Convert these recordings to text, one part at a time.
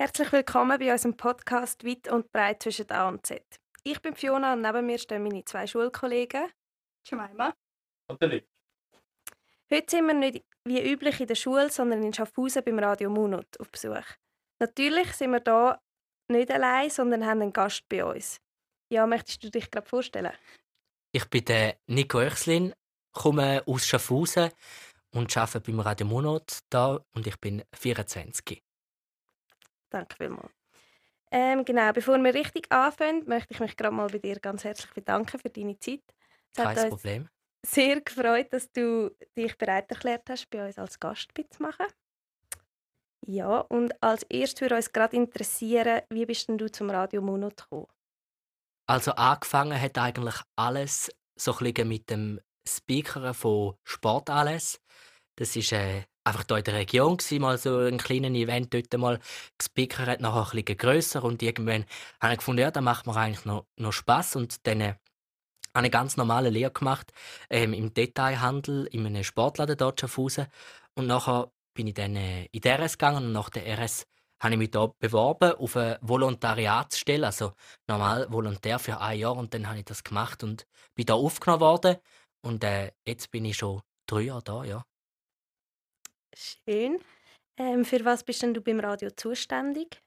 Herzlich willkommen bei unserem Podcast Weit und Breit zwischen A und Z. Ich bin Fiona und neben mir stehen meine zwei Schulkollegen. Jemima. Und der Nick. Heute sind wir nicht wie üblich in der Schule, sondern in Schaffhausen beim Radio Munot auf Besuch. Natürlich sind wir hier nicht allein, sondern haben einen Gast bei uns. Ja, möchtest du dich gerade vorstellen? Ich bin der Nico Oechslin, komme aus Schaffhausen und arbeite beim Radio Monat da und ich bin 24. Danke vielmals. Ähm, genau, bevor wir richtig anfangen, möchte ich mich gerade mal bei dir ganz herzlich bedanken für deine Zeit. Es Kein Problem. sehr gefreut, dass du dich bereit erklärt hast, bei uns als Gast mitzumachen. Ja, und als erstes würde uns gerade interessieren, wie bist denn du zum Radio Monot gekommen? Also angefangen hat eigentlich alles so ein bisschen mit dem Speakern von Sportanlässen. Das ist äh, einfach hier in der Region gewesen, mal so ein kleines Event dort mal. Gespeakert, nachher ein bisschen grösser und irgendwann habe ich gefunden, ja, da macht mir eigentlich noch, noch Spass. Und dann äh, habe ich eine ganz normale Lehre gemacht ähm, im Detailhandel in einem Sportladen dort Schaffhausen und nachher bin ich dann äh, in die RS gegangen und nach der RS habe ich mich da beworben auf eine Volontariatsstelle, also normal Volontär für ein Jahr. Und dann habe ich das gemacht und bin da aufgenommen worden. Und äh, jetzt bin ich schon drei Jahre da, ja. Schön. Ähm, für was bist denn du beim Radio zuständig?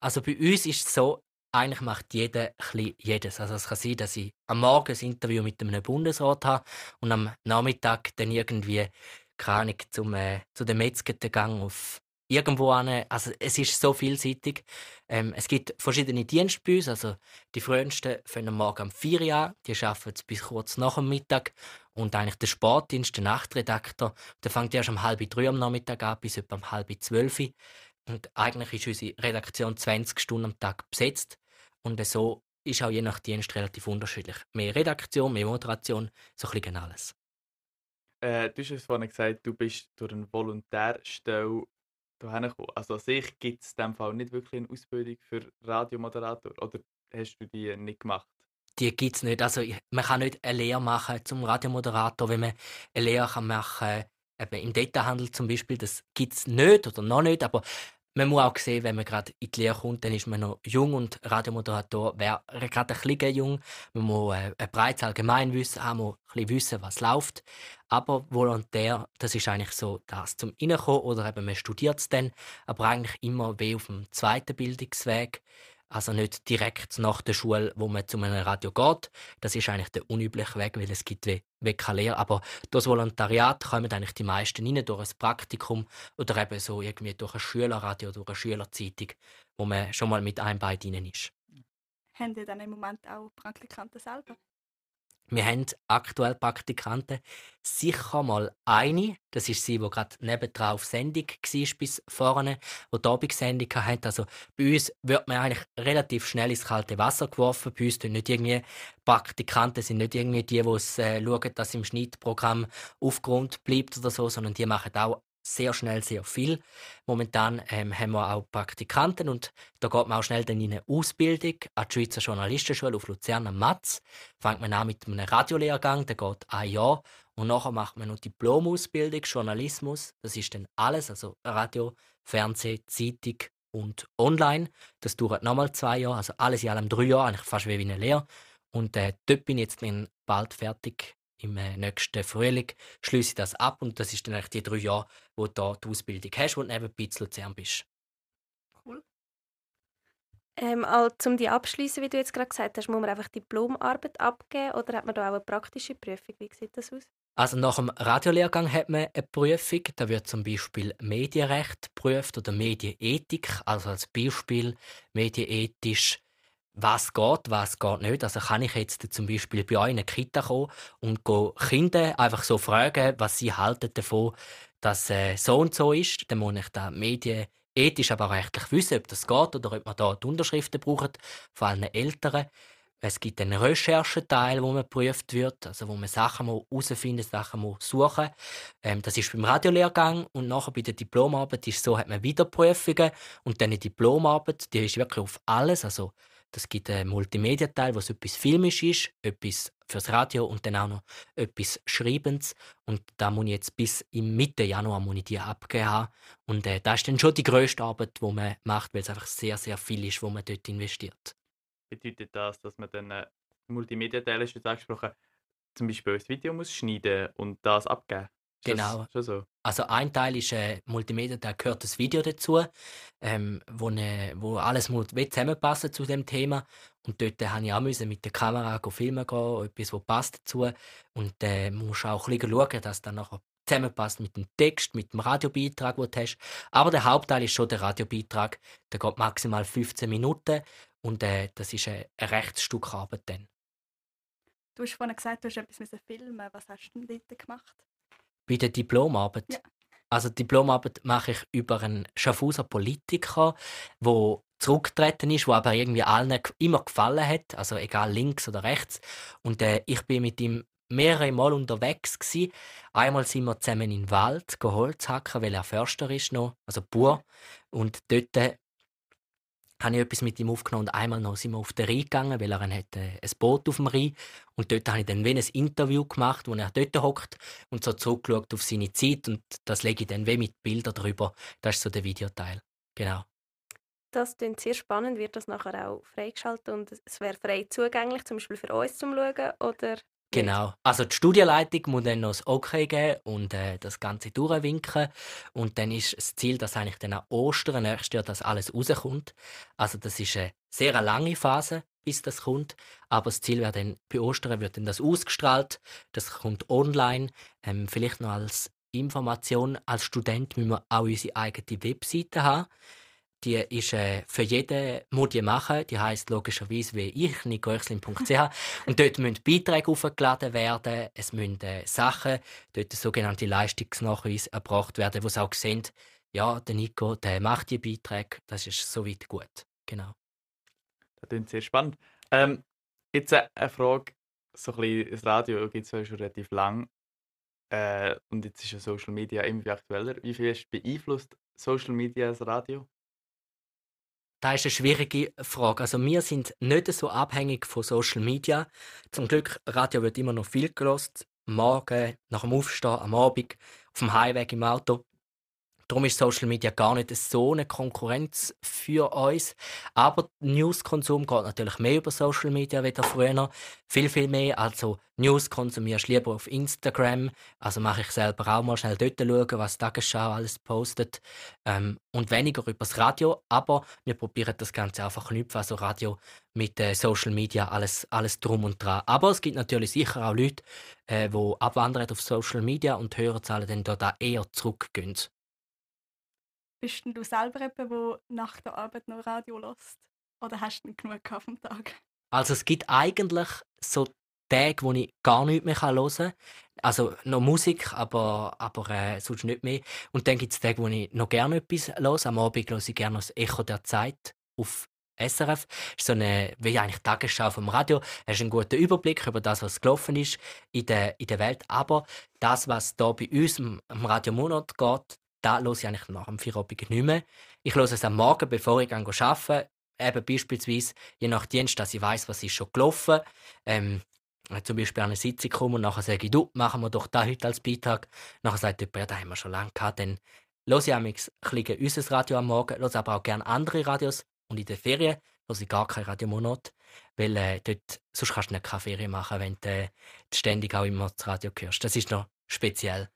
Also bei uns ist es so, eigentlich macht jeder bisschen jedes. Also es kann sein, dass ich am Morgen ein Interview mit einem Bundesrat habe und am Nachmittag dann irgendwie, keine Ahnung, zum, äh, zu den Metzger Gang auf irgendwo an. Also es ist so vielseitig. Ähm, es gibt verschiedene Dienste bei uns. Also die frühesten fangen am Morgen um 4 Uhr an, die arbeiten bis kurz nach dem Mittag. Und eigentlich der Sportdienst, der Nachtredakteur, der fängt erst um halb drei am Nachmittag an, bis etwa um halb zwölf. Und eigentlich ist unsere Redaktion 20 Stunden am Tag besetzt. Und so ist auch je nach Dienst relativ unterschiedlich. Mehr Redaktion, mehr Moderation, so ein bisschen alles. Äh, du hast es vorhin gesagt, du bist durch eine Volontärstelle hierher gekommen. Also an sich gibt es in diesem Fall nicht wirklich eine Ausbildung für Radiomoderator. Oder hast du die nicht gemacht? Die gibt es nicht. Also man kann nicht eine Lehre machen zum Radiomoderator, wenn man eine Lehre kann machen eben im Detailhandel zum Beispiel. Das gibt es nicht oder noch nicht, aber man muss auch sehen, wenn man gerade in die Lehre kommt, dann ist man noch jung und Radiomoderator wäre gerade ein bisschen jung. Man muss äh, ein breites Allgemeinwissen haben, muss ein bisschen wissen, was läuft. Aber Volontär, das ist eigentlich so das zum Reinkommen oder eben man studiert es dann, aber eigentlich immer wie auf dem zweiten Bildungsweg. Also nicht direkt nach der Schule, wo man zu einem Radio geht. Das ist eigentlich der unübliche Weg, weil es gibt wie, keine Lehre. Aber durch das Volontariat kommen eigentlich die meisten rein, durch ein Praktikum oder eben so irgendwie durch ein Schülerradio, durch eine Schülerzeitung, wo man schon mal mit einem Bein drin ist. Haben die dann im Moment auch Praktikanten selber? Wir haben aktuell Praktikanten. Sicher mal eine, das ist sie, die gerade nebendran auf Sendung war bis vorne, die die Abendsendung hatte. Also bei uns wird man eigentlich relativ schnell ins kalte Wasser geworfen. Bei uns sind nicht irgendwie Praktikanten sind nicht irgendwie die, die äh, schauen, dass im Schnittprogramm aufgeräumt bleibt oder so, sondern die machen auch sehr schnell sehr viel. Momentan ähm, haben wir auch Praktikanten und da geht man auch schnell dann in eine Ausbildung an die Schweizer Journalistenschule auf Luzern am Matz. Fängt man an mit einem Radiolehrgang, der geht ein Jahr und nachher macht man noch Diplomausbildung, Journalismus. Das ist dann alles, also Radio, Fernsehen, Zeitung und Online. Das dauert nochmal zwei Jahre, also alles in allem drei Jahre, eigentlich fast wie eine Lehre. Und äh, dort bin ich jetzt bald fertig. Im äh, nächsten Frühling schließe ich das ab und das ist dann eigentlich die drei Jahre, wo du da die Ausbildung hast und nebenbei zu Luzern bist. Cool. Ähm, all, um die abschließen, wie du jetzt gerade gesagt hast, muss man einfach Diplomarbeit abgeben oder hat man da auch eine praktische Prüfung? Wie sieht das aus? Also nach dem Radiolehrgang hat man eine Prüfung. Da wird zum Beispiel Medienrecht geprüft oder Medienethik. Also als Beispiel medienethisch, was geht, was geht nicht. Also kann ich jetzt zum Beispiel bei euch in eine Kita kommen und Kinder einfach so fragen, was sie halten davon, dass äh, so und so ist. Dann muss ich da medienethisch, aber auch rechtlich wissen, ob das geht oder ob man da die Unterschriften braucht, vor allem Eltern. Es gibt einen Rechercheteil, wo man geprüft wird, also wo man Sachen herausfinden muss, Sachen suchen ähm, Das ist beim Radiolehrgang und nachher bei der Diplomarbeit ist so, hat man wieder Prüfungen und dann die Diplomarbeit, die ist wirklich auf alles, also das gibt einen Multimedia-Teil, wo es etwas filmisch ist, etwas fürs Radio und dann auch noch etwas Schreibens. Und da muss ich jetzt bis im Mitte Januar muss ich die abgeben haben. Und äh, das ist dann schon die grösste Arbeit, die man macht, weil es einfach sehr, sehr viel ist, wo man dort investiert. Bedeutet das, dass man dann äh, Multimedia-Teil ist jetzt angesprochen, zum Beispiel ein Video muss schneiden und das abgeben? Genau. So? Also ein Teil ist äh, Multimedia, da gehört das Video dazu, ähm, wo, ne, wo alles muss wie zusammenpassen zu dem Thema. Und dort äh, habe ich auch müssen mit der Kamera go filmen gehen, etwas, was passt dazu. Und äh, musst auch ein bisschen schauen, dass das nachher zusammenpasst mit dem Text, mit dem Radiobeitrag, den du hast. Aber der Hauptteil ist schon der Radiobeitrag. Der geht maximal 15 Minuten und äh, das ist äh, ein rechtes Stück Arbeit dann. Du hast vorhin gesagt, du hast etwas filmen. Was hast du denn dort gemacht? Bei der Diplomarbeit. Ja. Also die Diplomarbeit mache ich über einen Schaffhauser Politiker, der zurückgetreten ist, wo aber irgendwie allen immer gefallen hat, also egal links oder rechts. Und äh, ich bin mit ihm mehrere Mal unterwegs gsi. Einmal sind wir zusammen in den Wald go Holz hacken, weil er Förster ist noch, also Bauer. Und dort äh, habe ich etwas mit ihm aufgenommen und einmal noch sind wir auf den Rhein gegangen, weil er äh, ein Boot auf dem Rhein und dort habe ich dann ein Interview gemacht, wo er dort hockt und so zurückgeschaut auf seine Zeit und das lege ich dann wie mit Bildern drüber. Das ist so der Videoteil. Genau. Das klingt sehr spannend. Wird das nachher auch freigeschaltet und es wäre frei zugänglich, zum Beispiel für uns zum Schauen? Oder? Genau. Also die Studienleitung muss dann noch das Okay geben und äh, das Ganze durchwinken. Und dann ist das Ziel, dass eigentlich dann an Ostern nächstes Jahr das alles rauskommt. Also das ist eine sehr lange Phase, bis das kommt. Aber das Ziel wäre dann, bei Ostern wird dann das ausgestrahlt. Das kommt online. Ähm, vielleicht noch als Information, als Student müssen wir auch unsere eigene Webseite haben. Die ist äh, für jeden muss die machen. Die heisst logischerweise wie ich, nicoerslin.ch. Und dort müssen Beiträge aufgeladen werden. Es müssen äh, Sachen, dort sogenannte Leistungsnachweise erbracht werden, wo sie auch sehen, ja, der Nico, der macht die Beiträge. Das ist soweit gut. Genau. Das klingt sehr spannend. Ähm, jetzt äh, eine Frage, so ein bisschen, das Radio gibt es ja schon relativ lang äh, und jetzt ist ja Social Media immer aktueller. Wie viel beeinflusst Social Media das Radio? Das ist eine schwierige Frage. Also wir sind nicht so abhängig von Social Media. Zum Glück, Radio wird immer noch viel gelost. Morgen, nach dem Aufstehen, am Abend, auf dem Heimweg im Auto. Darum ist Social Media gar nicht so eine Konkurrenz für uns. Aber Newskonsum geht natürlich mehr über Social Media wie früher. Viel, viel mehr. Also News konsumierst du lieber auf Instagram. Also mache ich selber auch mal schnell dort schauen, was Tagesschau alles postet. Ähm, und weniger über das Radio. Aber wir probieren das Ganze einfach knüpfen. Also Radio mit äh, Social Media, alles, alles drum und dran. Aber es gibt natürlich sicher auch Leute, äh, die abwandern auf Social Media und Hörerzahlen dann auch eher zurückgehen. Bist denn du selber jemand, der nach der Arbeit noch Radio lässt? Oder hast du genug vom Tag? Also es gibt eigentlich so Tage, wo ich gar nichts mehr hören kann. Also noch Musik, aber, aber äh, sonst nicht mehr. Und dann gibt es Tage, wo ich noch gerne etwas höre. Am Abend höre ich gerne das Echo der Zeit auf SRF. Das ist so eine, wie eigentlich Tagesschau vom Radio. Du hast einen guten Überblick über das, was gelaufen ist in der, in der Welt. Aber das, was da bei uns im, im Radio Monat geht, da höre ich eigentlich nach dem Feierabend nicht mehr. Ich höre es am Morgen, bevor ich arbeite. Eben beispielsweise, je nach Dienst, dass ich weiß, was ist schon gelaufen. Ähm, ich zum Beispiel an eine Sitzung komme und nachher sage ich, du, machen wir doch da heute als Beitrag. Nachher sagt jemand, ja, das haben wir schon lange gehabt. Dann höre ich bisschen unser Radio am Morgen, höre aber auch gerne andere Radios. Und in den Ferien höre ich gar kein Radiomonat, weil äh, dort, sonst kannst du nicht keine Ferien machen, wenn du äh, ständig auch immer das Radio hörst. Das ist noch speziell.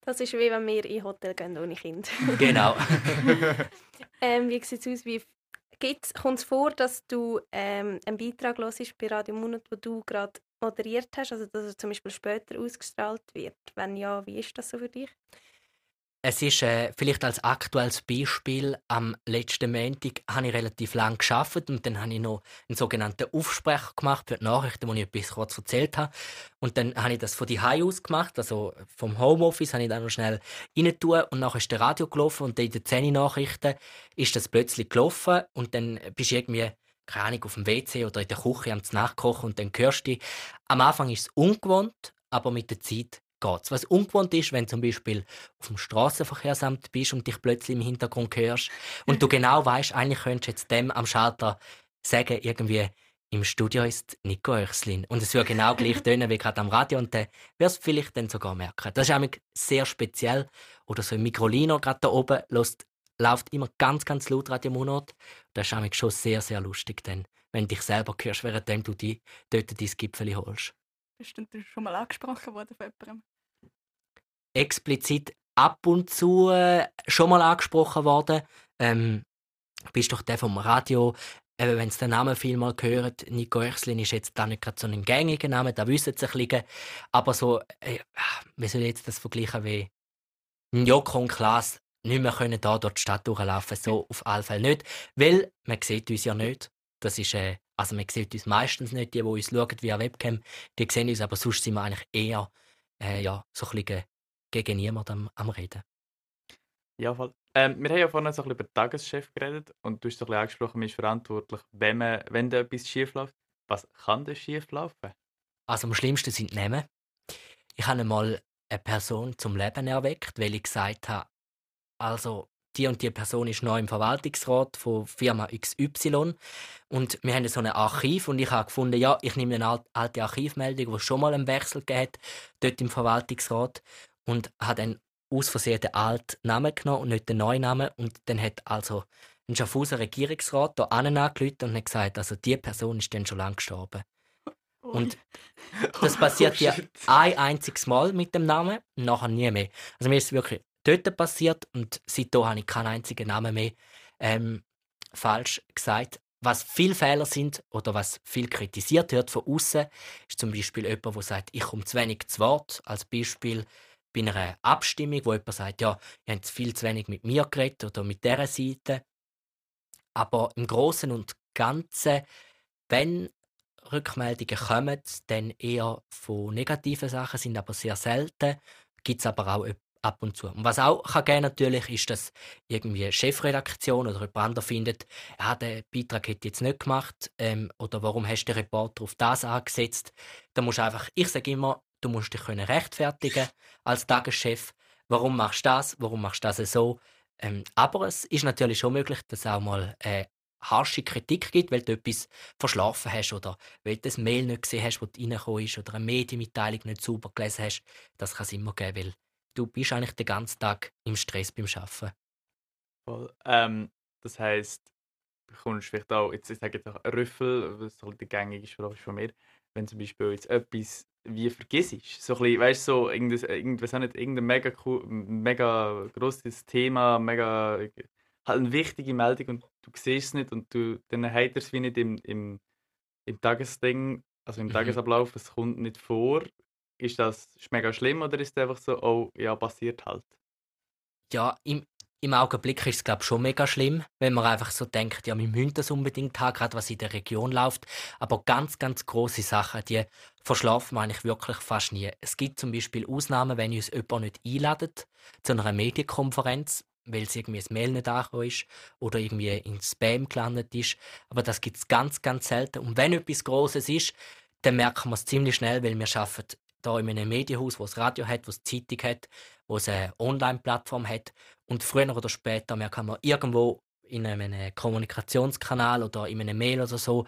Das ist wie wenn wir in Hotel gehen ohne Kind. Genau. ähm, wie sieht es aus? Wie kommt es vor, dass du ähm, einen Beitrag hörst bei Radio Monat, wo du gerade moderiert hast, also dass er zum Beispiel später ausgestrahlt wird? Wenn ja, wie ist das so für dich? Es ist äh, vielleicht als aktuelles Beispiel am letzten Montag habe ich relativ lange geschafft und dann habe ich noch einen sogenannten Aufsprecher gemacht für die Nachrichten, wo ich etwas kurz erzählt habe. Und dann habe ich das von die aus gemacht, also vom Homeoffice habe ich dann noch schnell rein und nachher ist der Radio gelaufen und dann in den 10 Nachrichten ist das plötzlich gelaufen und dann bist du irgendwie keine Ahnung, auf dem WC oder in der Küche am Nachkochen und dann hörst du. Am Anfang ist es ungewohnt, aber mit der Zeit geht's. Was ungewohnt ist, wenn du zum Beispiel auf dem Straßenverkehrsamt bist und dich plötzlich im Hintergrund hörst und du genau weißt, eigentlich könntest du jetzt dem am Schalter sagen, irgendwie, im Studio ist Nico Oechslin. Und es wird genau gleich tönen wie gerade am Radio und dann wirst du vielleicht dann sogar merken. Das ist nämlich sehr speziell. Oder so ein Mikrolino gerade da oben lässt, läuft immer ganz, ganz laut Radio Monat. Das ist nämlich schon sehr, sehr lustig, dann, wenn du dich selber hörst, während du die, dort dein Gipfel holst. Bist du schon mal angesprochen worden von jemandem? Explizit ab und zu äh, schon mal angesprochen worden. Ähm, bist doch der vom Radio, eben, wenn Sie den Namen viel mal hören, Nico Oechslin ist jetzt da nicht gerade so ein gängiger Name, da wissen Sie ein bisschen. Aber so, äh, wie soll ich jetzt das vergleichen wie Joko und Klaas nicht mehr können da durch die Stadt durchlaufen, so auf alle Fälle nicht, weil man sieht uns ja nicht. Das ist, äh, also man sieht uns meistens nicht, die, die uns schauen via Webcam, die sehen uns, aber sonst sind wir eigentlich eher äh, ja, so ein bisschen gegen niemanden am, am Reden. Ja, voll. Ähm, wir haben ja vorhin so ein bisschen über den Tageschef geredet und du hast so ein bisschen angesprochen, man ist verantwortlich, wenn, man, wenn da etwas schief läuft. Was kann da schief laufen? Also am schlimmsten sind die Namen. Ich habe einmal eine Person zum Leben erweckt, weil ich gesagt habe, also die und die Person ist neu im Verwaltungsrat von Firma XY und wir haben so ein Archiv und ich habe gefunden, ja, ich nehme eine alte Archivmeldung, wo es schon mal einen Wechsel gegeben dort im Verwaltungsrat und habe dann aus Versehen den alten Namen genommen und nicht den neuen Namen und dann hat also ein Schaffhauser Regierungsrat hier angerufen und hat gesagt, also die Person ist dann schon lange gestorben. Und das passiert Oh, ja shit. ein einziges Mal mit dem Namen, und nachher nie mehr. Also mir ist wirklich dort passiert und seitdem habe ich keinen einzigen Namen mehr ähm, falsch gesagt. Was viele Fehler sind oder was viel kritisiert wird von außen, ist zum Beispiel jemand, der sagt, ich komme zu wenig zu Wort. Als Beispiel bei einer Abstimmung, wo jemand sagt, ja, ihr habt viel zu wenig mit mir geredet oder mit dieser Seite. Aber im Großen und Ganzen, wenn Rückmeldungen kommen, dann eher von negativen Sachen, sind aber sehr selten. Gibt es aber auch ab und zu. Und was auch kann geben natürlich ist, dass irgendwie Chefredaktion oder jemand anderes findet, ja, der Beitrag hätte jetzt nicht gemacht ähm, oder warum hast du den Reporter auf das angesetzt. Da musst du einfach, ich sage immer, du musst dich können rechtfertigen als Tageschef. Warum machst du das? Warum machst du das so? Ähm, aber es ist natürlich schon möglich, dass es auch mal äh, harsche Kritik gibt, weil du etwas verschlafen hast oder weil du das Mail nicht gesehen hast, das reingekommen ist oder eine Medienmitteilung nicht sauber gelesen hast. Das kann es immer geben, weil du bist eigentlich den ganzen Tag im Stress beim Arbeiten. Voll. Ähm, das heisst, du bekommst vielleicht auch, jetzt, ich sage jetzt auch Rüffel, was halt die gängige Sprache von mir, wenn zum Beispiel jetzt etwas wie vergisst. So ein bisschen, weißt du, so irgendwas, irgendwas nicht, irgendein mega, mega grosses Thema, mega, halt eine wichtige Meldung und du siehst es nicht und du, dann hat er es wie nicht im, im, im Tagesding, also im Mhm. Tagesablauf, es kommt nicht vor. Ist das mega schlimm oder ist es einfach so, oh, ja, passiert halt? Ja, im, im Augenblick ist es glaube schon mega schlimm, wenn man einfach so denkt, ja, wir müssen das unbedingt haben, gerade was in der Region läuft. Aber ganz, ganz große Sachen, die verschlafen wir eigentlich wirklich fast nie. Es gibt zum Beispiel Ausnahmen, wenn uns jemand nicht einladet zu einer Medienkonferenz, weil es irgendwie ein Mail nicht angekommen ist oder irgendwie in Spam gelandet ist. Aber das gibt es ganz, ganz selten. Und wenn etwas Großes ist, dann merken wir es ziemlich schnell, weil wir arbeiten da in einem Medienhaus, es Radio hat, wo Zeitung hat, wo eine Online-Plattform hat. Und früher oder später merken wir irgendwo in einem Kommunikationskanal oder in einem Mail oder so,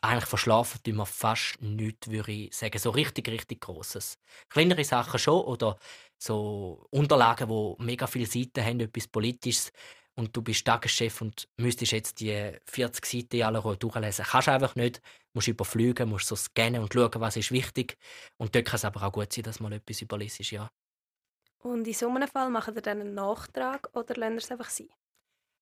eigentlich verschlafen tun wir fast nichts, würde ich sagen. So richtig, richtig Grosses. Kleinere Sachen schon oder so Unterlagen, die mega viele Seiten haben, etwas Politisches und du bist Tageschef und müsstest jetzt die 40 Seiten alle Ruhe durchlesen. Kannst einfach nicht. Musst überfliegen, musst so scannen und schauen, was ist wichtig. Und dort kann es aber auch gut sein, dass mal etwas überliest, ja. Und in so einem Fall machen ihr dann einen Nachtrag oder lernt ihr es einfach sein?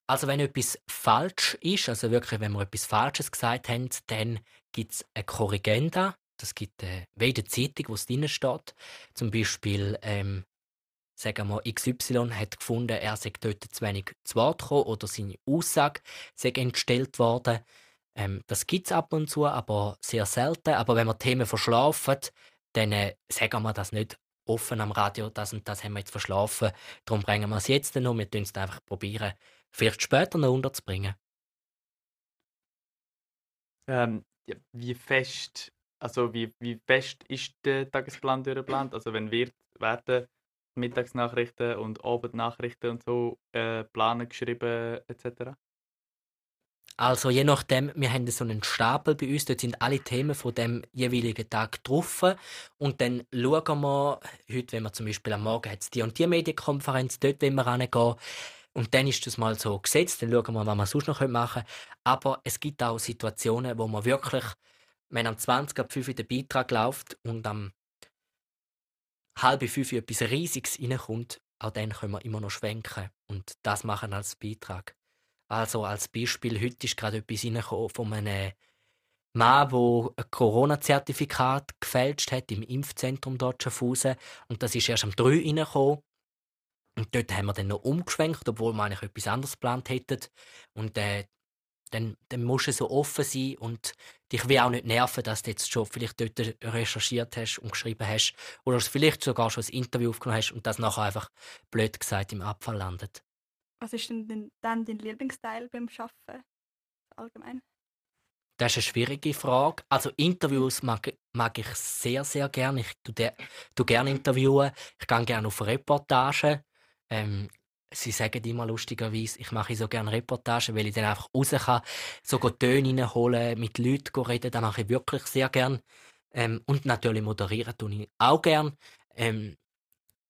Also wenn etwas falsch ist, also wirklich, wenn wir etwas Falsches gesagt haben, dann gibt es eine Korrigenda. Das gibt äh, wie in der Zeitung, wo es drin steht. Zum Beispiel, ähm, sagen wir, XY hat gefunden, er sei dort zu wenig zu Wort gekommen oder seine Aussage sei entstellt worden. Ähm, das gibt es ab und zu, aber sehr selten. Aber wenn wir Themen verschlafen, dann äh, sagen wir das nicht offen am Radio, das und das haben wir jetzt verschlafen. Darum bringen wir es jetzt noch. Wir tun es einfach probieren, vielleicht später noch unterzubringen. Ähm, ja, wie fest, also wie, wie fest ist der Tagesplan durchgeplant? Also wenn wir werden Mittagsnachrichten und Abendnachrichten und so äh, planen, geschrieben etc. also je nachdem, wir haben so einen Stapel bei uns, dort sind alle Themen von dem jeweiligen Tag drauf und dann schauen wir, heute, wenn wir zum Beispiel am Morgen hat die und die Medienkonferenz, dort wollen wir reingehen und dann ist das mal so gesetzt, dann schauen wir, was wir sonst noch machen können. Aber es gibt auch Situationen, wo man wirklich, wenn am 20 ab 5 der Beitrag läuft und am halb fünf etwas Riesiges reinkommt, auch dann können wir immer noch schwenken und das machen als Beitrag. Also als Beispiel, heute ist gerade etwas reingekommen von einem Mann, der ein Corona-Zertifikat gefälscht hat im Impfzentrum dort Schaffhausen. Und das ist erst am 3 reingekommen. Und dort haben wir dann noch umgeschwenkt, obwohl wir eigentlich etwas anderes geplant hätten. Und äh, dann, dann musst du so offen sein und dich will auch nicht nerven, dass du jetzt schon vielleicht dort recherchiert hast und geschrieben hast oder vielleicht sogar schon ein Interview aufgenommen hast und das nachher einfach blöd gesagt im Abfall landet. Was ist denn dann dein Lieblingsteil beim Arbeiten allgemein? Das ist eine schwierige Frage. Also Interviews mag, mag ich sehr, sehr gerne. Ich tue, gerne interviewen. Ich gehe gerne auf Reportagen. Ähm, sie sagen immer lustigerweise, ich mache so gerne Reportagen, weil ich dann einfach raus kann, so Töne reinholen, mit Leuten reden, das mache ich wirklich sehr gerne. Ähm, und natürlich moderieren tue ich auch gerne. Ähm,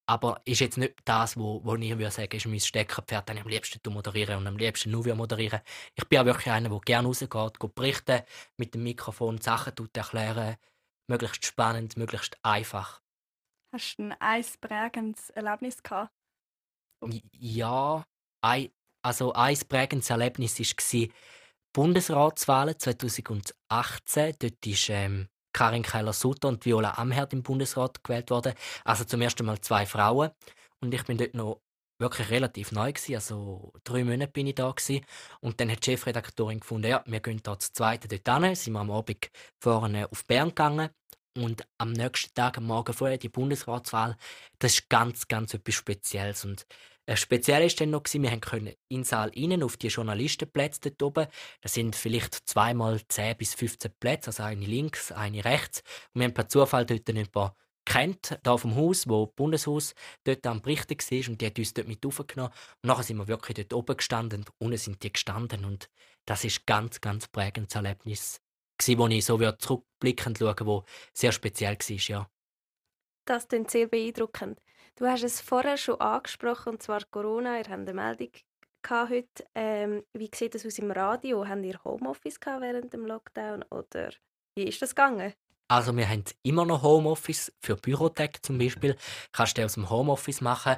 aber ist jetzt nicht das, wo, wo ich würde sagen, ist mein Steckerpferd, ich am liebsten moderieren und am liebsten nur moderieren. Ich bin auch wirklich einer, der gerne rausgeht, geht berichten, mit dem Mikrofon Sachen erklären, möglichst spannend, möglichst einfach. Hast du ein prägendes Erlebnis gehabt? Ja, ein, also ein prägendes Erlebnis war Bundesratswahlen 2018. Dort ist ähm, Karin Keller-Sutter und Viola Amherd im Bundesrat gewählt worden. Also zum ersten Mal zwei Frauen. Und ich bin dort noch wirklich relativ neu gewesen, also drei Monate bin ich da gewesen. und dann hat die Chefredaktorin gefunden, ja, wir gehen da zu zweiten dort hin, sind wir am Abend vorne auf Bern gegangen und am nächsten Tag, am Morgen vorher, die Bundesratswahl, das ist ganz, ganz etwas Spezielles. Und äh, speziell war dann noch, wir können in den Saal rein, auf die Journalistenplätze dort oben. Das sind vielleicht zweimal 10 bis 15 Plätze, also eine links, eine rechts. Und wir haben per Zufall dort jemanden kennt, da vom Haus, wo das Bundeshaus dort am Berichten war und die hat uns dort mit aufgenommen. Und nachher sind wir wirklich dort oben gestanden und unten sind die gestanden und das ist ganz, ganz prägendes Erlebnis gewesen, wo ich so zurückblickend schaue, wo sehr speziell war, ja. Das klingt sehr beeindruckend. Du hast es vorher schon angesprochen, und zwar Corona. Ihr habt eine Meldung heute. Ähm, wie sieht das aus im Radio? Habt ihr Homeoffice während dem Lockdown oder wie ist das gegangen? Also wir haben immer noch Homeoffice für Bürotech zum Beispiel. Kannst du aus dem Homeoffice machen.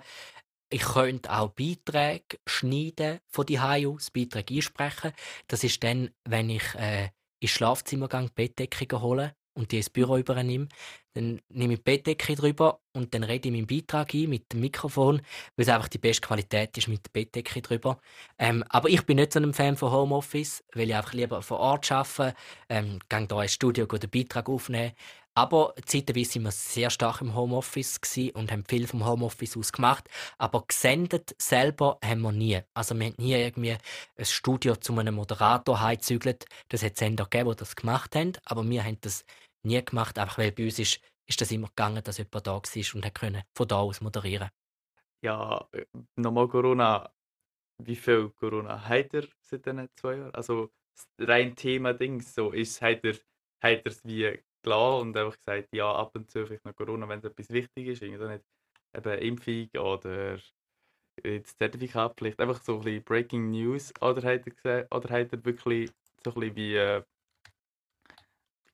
Ich könnte auch Beiträge schneiden von die aus, Beiträge einsprechen. Das ist dann, wenn ich äh, ins Schlafzimmer gehe, Bettdeckungen holen und die ins Büro übernehme. Dann nehme ich die Bettdecke drüber und dann rede ich meinen Beitrag ein mit dem Mikrofon, weil es einfach die beste Qualität ist mit der Bettdecke drüber. Ähm, aber ich bin nicht so ein Fan von Homeoffice, weil ich einfach lieber vor Ort arbeite, ähm, gehe hier ins Studio den Beitrag aufnehmen. Aber zeitweise waren wir sehr stark im Homeoffice und haben viel vom Homeoffice aus gemacht. Aber gesendet selber haben wir nie. Also wir haben nie irgendwie ein Studio zu einem Moderator heimgezügelt. Das hat Sender gegeben, die das gemacht haben. Aber wir haben das nie gemacht, einfach weil bei uns ist, ist das immer gegangen, dass jemand da war und konnte von da aus moderieren. Ja, äh, nochmal Corona. Wie viel Corona hat er seit diesen zwei Jahren? Also rein Thema Dings, so ist hat er, hat wie klar und einfach gesagt, ja, ab und zu vielleicht noch Corona, wenn es etwas wichtig ist, irgendwie nicht eben Impfung oder das Zertifikatpflicht, einfach so ein bisschen Breaking News oder hat er, gesehen, oder hat er wirklich so ein bisschen wie, äh,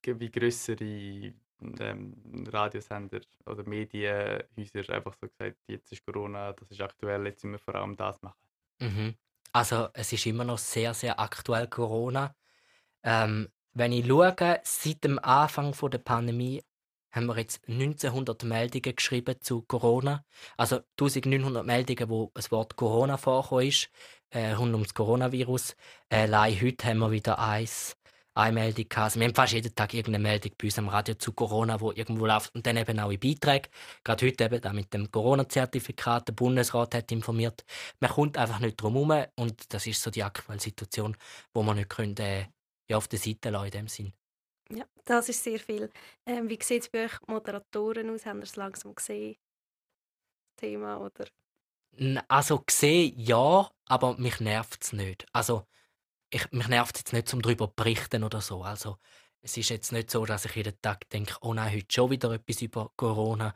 wie größere ähm, Radiosender oder Medienhäuser einfach so gesagt, jetzt ist Corona, das ist aktuell, jetzt müssen wir vor allem das machen. Mhm. Also es ist immer noch sehr, sehr aktuell Corona. Ähm, wenn ich schaue, seit dem Anfang der Pandemie haben wir jetzt 1900 Meldungen geschrieben zu Corona. Also 1900 Meldungen, wo das Wort Corona vorkommen ist, äh, rund ums Coronavirus. Allein heute haben wir wieder eins, eine Meldung. Also wir haben fast jeden Tag irgendeine Meldung bei uns am Radio zu Corona, wo irgendwo läuft. Und dann eben auch in Beiträgen. Gerade heute eben da mit dem Corona-Zertifikat. Der Bundesrat hat informiert. Man kommt einfach nicht drum herum. Und das ist so die aktuelle Situation, wo man nicht können, äh, ja, auf der Seite lassen in dem Sinn. Ja, das ist sehr viel. Ähm, wie sieht es bei euch Moderatoren aus? Haben ihr es langsam gesehen? Thema oder? Also gesehen ja, aber mich nervt es nicht. Also ich, mich nervt es jetzt nicht, um darüber zu berichten oder so. Also, es ist jetzt nicht so, dass ich jeden Tag denke, oh nein, heute schon wieder etwas über Corona.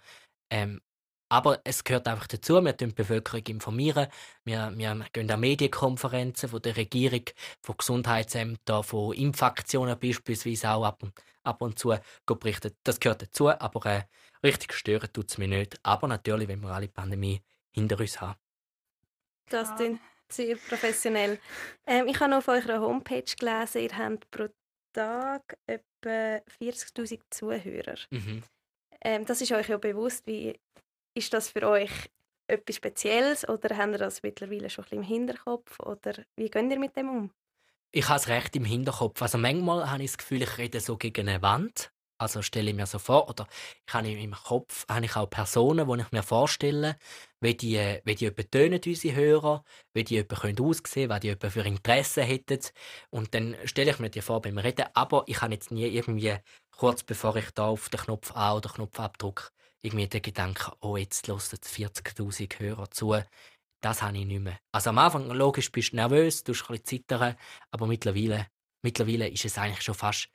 Ähm, aber es gehört einfach dazu, wir informieren die Bevölkerung. informieren. Wir, wir gehen an Medienkonferenzen von der Regierung, von Gesundheitsämtern, von Impfaktionen beispielsweise auch ab und, ab und zu berichten. Das gehört dazu, aber äh, richtig stören tut es mich nicht. Aber natürlich, wenn wir alle Pandemie hinter uns haben. Das klingt sehr professionell. Ähm, ich habe noch auf eurer Homepage gelesen, ihr habt pro Tag etwa 40'000 Zuhörer. Mhm. Ähm, das ist euch ja bewusst. Wie ist das für euch etwas Spezielles oder habt ihr das mittlerweile schon ein bisschen im Hinterkopf? Oder wie geht ihr mit dem um? Ich habe es recht im Hinterkopf. Also manchmal habe ich das Gefühl, ich rede so gegen eine Wand. Also stelle ich mir so vor, oder ich habe im Kopf habe ich auch Personen, die ich mir vorstelle, wie die, wie die etwa tönen, unsere Hörer, wie die etwa aussehen können, was die etwa für Interessen hätten. Und dann stelle ich mir die vor beim Reden. Aber ich habe jetzt nie irgendwie, kurz bevor ich da auf den Knopf A oder Knopf abdrücke, irgendwie den Gedanken, oh, jetzt hören 40.000 Hörer zu. Das habe ich nicht mehr. Also am Anfang, logisch, bist du nervös, du ein bisschen zittern, aber mittlerweile, mittlerweile ist es eigentlich schon fast,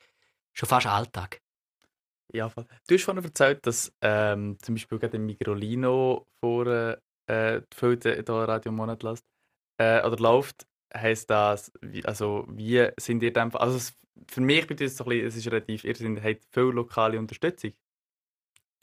schon fast Alltag. Ja, du hast vorhin erzählt, dass ähm, zum Beispiel gerade Migrolino vor äh, Filter hier Radio Monat lässt, äh, oder läuft, heisst das, wie, also wie sind ihr dann, also für mich bedeutet es so ein bisschen, es ist relativ, ihr seid, habt viel lokale Unterstützung.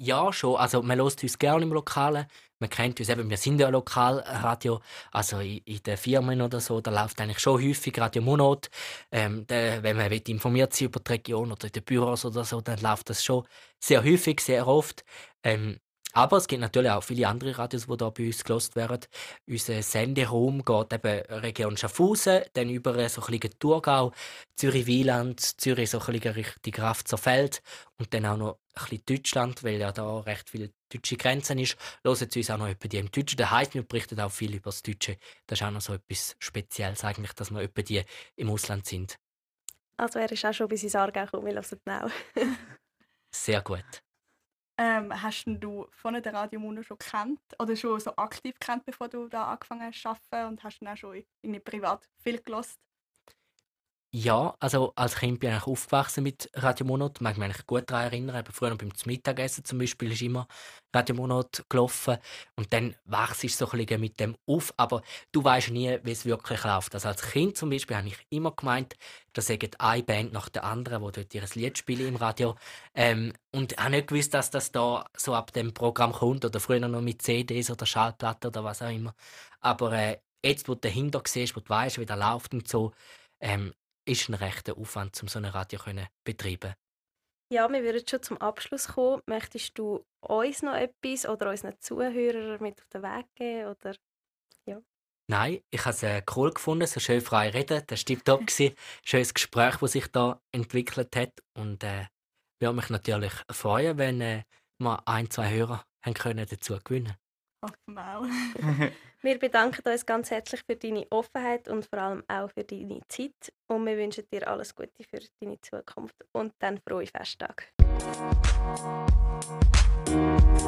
Ja, schon. Also, man hört uns gerne im Lokalen. Man kennt uns eben, wir sind ja Lokalradio. Also, in, in den Firmen oder so, da läuft eigentlich schon häufig Radio Monat. Ähm, der, wenn man informiert sein über die Region oder in den Büros oder so, dann läuft das schon sehr häufig, sehr oft. Ähm, aber es gibt natürlich auch viele andere Radios, die hier bei uns gelost werden. Unser Senderaum geht eben Region Schaffhausen, dann über so ein bisschen Thurgau, Zürich-Wieland, Zürich so ein bisschen Richtung Rafzerfeld und dann auch noch ein bisschen Deutschland, weil ja da recht viele deutsche Grenzen ist. Hören Sie uns auch noch über die im Deutschen. Das heisst, wir berichten auch viel über das Deutsche. Das ist auch noch so etwas Spezielles eigentlich, dass wir über die im Ausland sind. Also er ist auch schon bis ins Aargau gekommen, wir hören auch. Sehr gut. Ähm, hast du von der Radio Muno schon kennt oder schon so aktiv kennt, bevor du da angefangen hast zu arbeiten und hast du dann auch schon irgendwie privat viel gelost? Ja, also als Kind bin ich aufgewachsen mit Radio Monat. Mag mich gut daran erinnern. Eben früher beim Mittagessen zum Beispiel ist immer Radio Monat gelaufen. Und dann wachst du so ein bisschen mit dem auf. Aber du weißt nie, wie es wirklich läuft. Also als Kind zum Beispiel habe ich immer gemeint, da sagen eine Band nach der anderen, die dort ihr Lied spielen im Radio. Ähm, und habe nicht gewusst, dass das da so ab dem Programm kommt. Oder früher noch mit CDs oder Schallplatten oder was auch immer. Aber äh, jetzt, wo du dahinter siehst, wo du weißt, wie das läuft und so, ähm, ist ein rechter Aufwand, um so ein Radio zu betreiben. Ja, wir würden schon zum Abschluss kommen. Möchtest du uns noch etwas oder unseren Zuhörern mit auf den Weg geben? Oder? Ja. Nein, ich habe es äh, cool gefunden, so schön frei reden. Das war top. Schönes Gespräch, das sich da entwickelt hat. Und äh, würde mich natürlich freuen, wenn äh, wir ein, zwei Hörer haben können dazu gewinnen Hoffen wir auch. Wir bedanken uns ganz herzlich für deine Offenheit und vor allem auch für deine Zeit. Und wir wünschen dir alles Gute für deine Zukunft und dann frohe Festtage. Musik